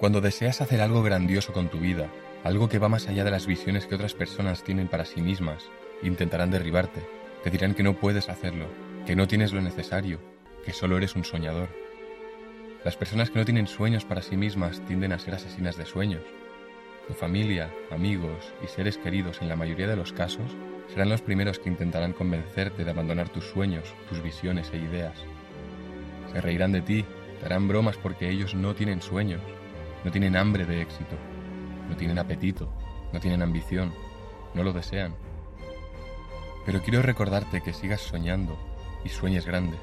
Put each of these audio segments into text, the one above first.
Cuando deseas hacer algo grandioso con tu vida, algo que va más allá de las visiones que otras personas tienen para sí mismas, intentarán derribarte. Te dirán que no puedes hacerlo, que no tienes lo necesario, que solo eres un soñador. Las personas que no tienen sueños para sí mismas tienden a ser asesinas de sueños. Tu familia, amigos y seres queridos en la mayoría de los casos serán los primeros que intentarán convencerte de abandonar tus sueños, tus visiones e ideas. Se reirán de ti, te harán bromas porque ellos no tienen sueños, no tienen hambre de éxito, no tienen apetito, no tienen ambición, no lo desean. Pero quiero recordarte que sigas soñando y sueñes grande.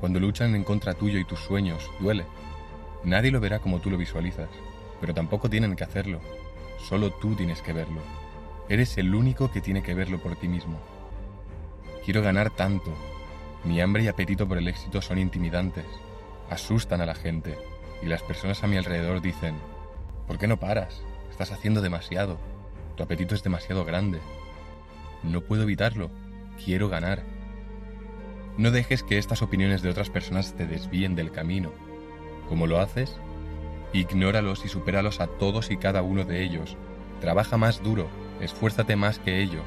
Cuando luchan en contra tuyo y tus sueños, duele. Nadie lo verá como tú lo visualizas, pero tampoco tienen que hacerlo. Solo tú tienes que verlo. Eres el único que tiene que verlo por ti mismo. Quiero ganar tanto. Mi hambre y apetito por el éxito son intimidantes. Asustan a la gente. Y las personas a mi alrededor dicen, ¿por qué no paras? Estás haciendo demasiado. Tu apetito es demasiado grande. No puedo evitarlo. Quiero ganar. No dejes que estas opiniones de otras personas te desvíen del camino. ¿Cómo lo haces? Ignóralos y supéralos a todos y cada uno de ellos. Trabaja más duro, esfuérzate más que ellos.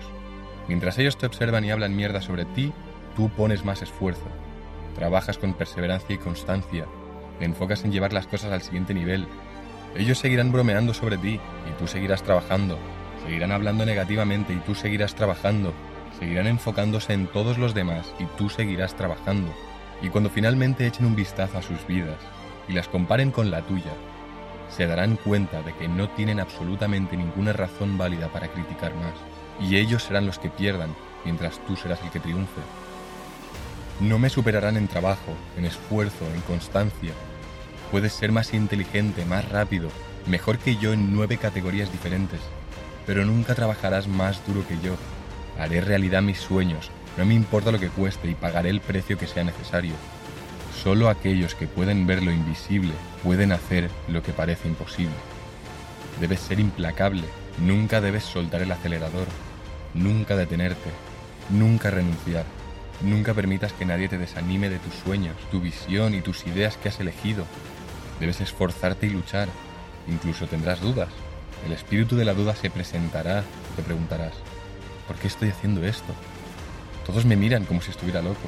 Mientras ellos te observan y hablan mierda sobre ti, tú pones más esfuerzo. Trabajas con perseverancia y constancia. Enfocas en llevar las cosas al siguiente nivel. Ellos seguirán bromeando sobre ti y tú seguirás trabajando. Seguirán hablando negativamente y tú seguirás trabajando. Seguirán enfocándose en todos los demás y tú seguirás trabajando. Y cuando finalmente echen un vistazo a sus vidas y las comparen con la tuya, se darán cuenta de que no tienen absolutamente ninguna razón válida para criticar más, y ellos serán los que pierdan, mientras tú serás el que triunfe. No me superarán en trabajo, en esfuerzo, en constancia. Puedes ser más inteligente, más rápido, mejor que yo en nueve categorías diferentes, pero nunca trabajarás más duro que yo. Haré realidad mis sueños, no me importa lo que cueste y pagaré el precio que sea necesario. Solo aquellos que pueden ver lo invisible pueden hacer lo que parece imposible. Debes ser implacable, nunca debes soltar el acelerador, nunca detenerte, nunca renunciar, nunca permitas que nadie te desanime de tus sueños, tu visión y tus ideas que has elegido. Debes esforzarte y luchar, incluso tendrás dudas. El espíritu de la duda se presentará y te preguntarás, ¿por qué estoy haciendo esto? Todos me miran como si estuviera loco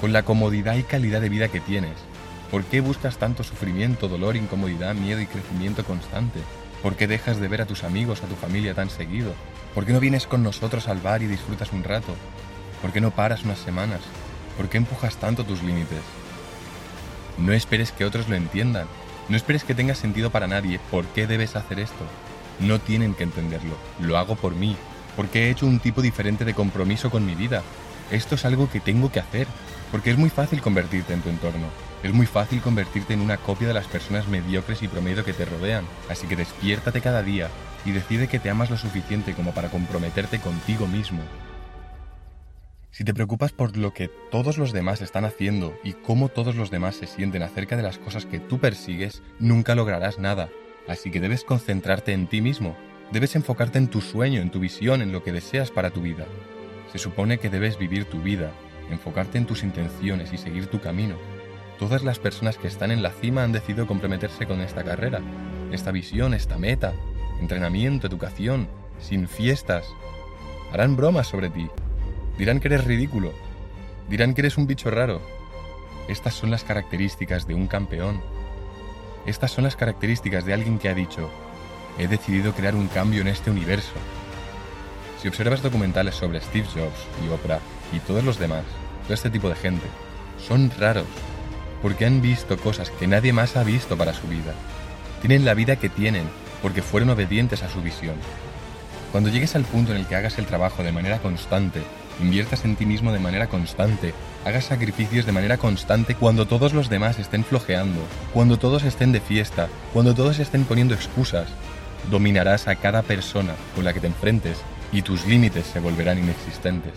con la comodidad y calidad de vida que tienes? ¿Por qué buscas tanto sufrimiento, dolor, incomodidad, miedo y crecimiento constante? ¿Por qué dejas de ver a tus amigos, a tu familia tan seguido? ¿Por qué no vienes con nosotros al bar y disfrutas un rato? ¿Por qué no paras unas semanas? ¿Por qué empujas tanto tus límites? No esperes que otros lo entiendan. No esperes que tenga sentido para nadie. ¿Por qué debes hacer esto? No tienen que entenderlo. Lo hago por mí. Porque he hecho un tipo diferente de compromiso con mi vida. Esto es algo que tengo que hacer. Porque es muy fácil convertirte en tu entorno. Es muy fácil convertirte en una copia de las personas mediocres y promedio que te rodean. Así que despiértate cada día y decide que te amas lo suficiente como para comprometerte contigo mismo. Si te preocupas por lo que todos los demás están haciendo y cómo todos los demás se sienten acerca de las cosas que tú persigues, nunca lograrás nada. Así que debes concentrarte en ti mismo. Debes enfocarte en tu sueño, en tu visión, en lo que deseas para tu vida. Se supone que debes vivir tu vida, enfocarte en tus intenciones y seguir tu camino. Todas las personas que están en la cima han decidido comprometerse con esta carrera, esta visión, esta meta, entrenamiento, educación, sin fiestas. Harán bromas sobre ti. Dirán que eres ridículo. Dirán que eres un bicho raro. Estas son las características de un campeón. Estas son las características de alguien que ha dicho, he decidido crear un cambio en este universo. Si observas documentales sobre Steve Jobs y Oprah y todos los demás, todo este tipo de gente, son raros, porque han visto cosas que nadie más ha visto para su vida. Tienen la vida que tienen porque fueron obedientes a su visión. Cuando llegues al punto en el que hagas el trabajo de manera constante, inviertas en ti mismo de manera constante, hagas sacrificios de manera constante cuando todos los demás estén flojeando, cuando todos estén de fiesta, cuando todos estén poniendo excusas, dominarás a cada persona con la que te enfrentes y tus límites se volverán inexistentes.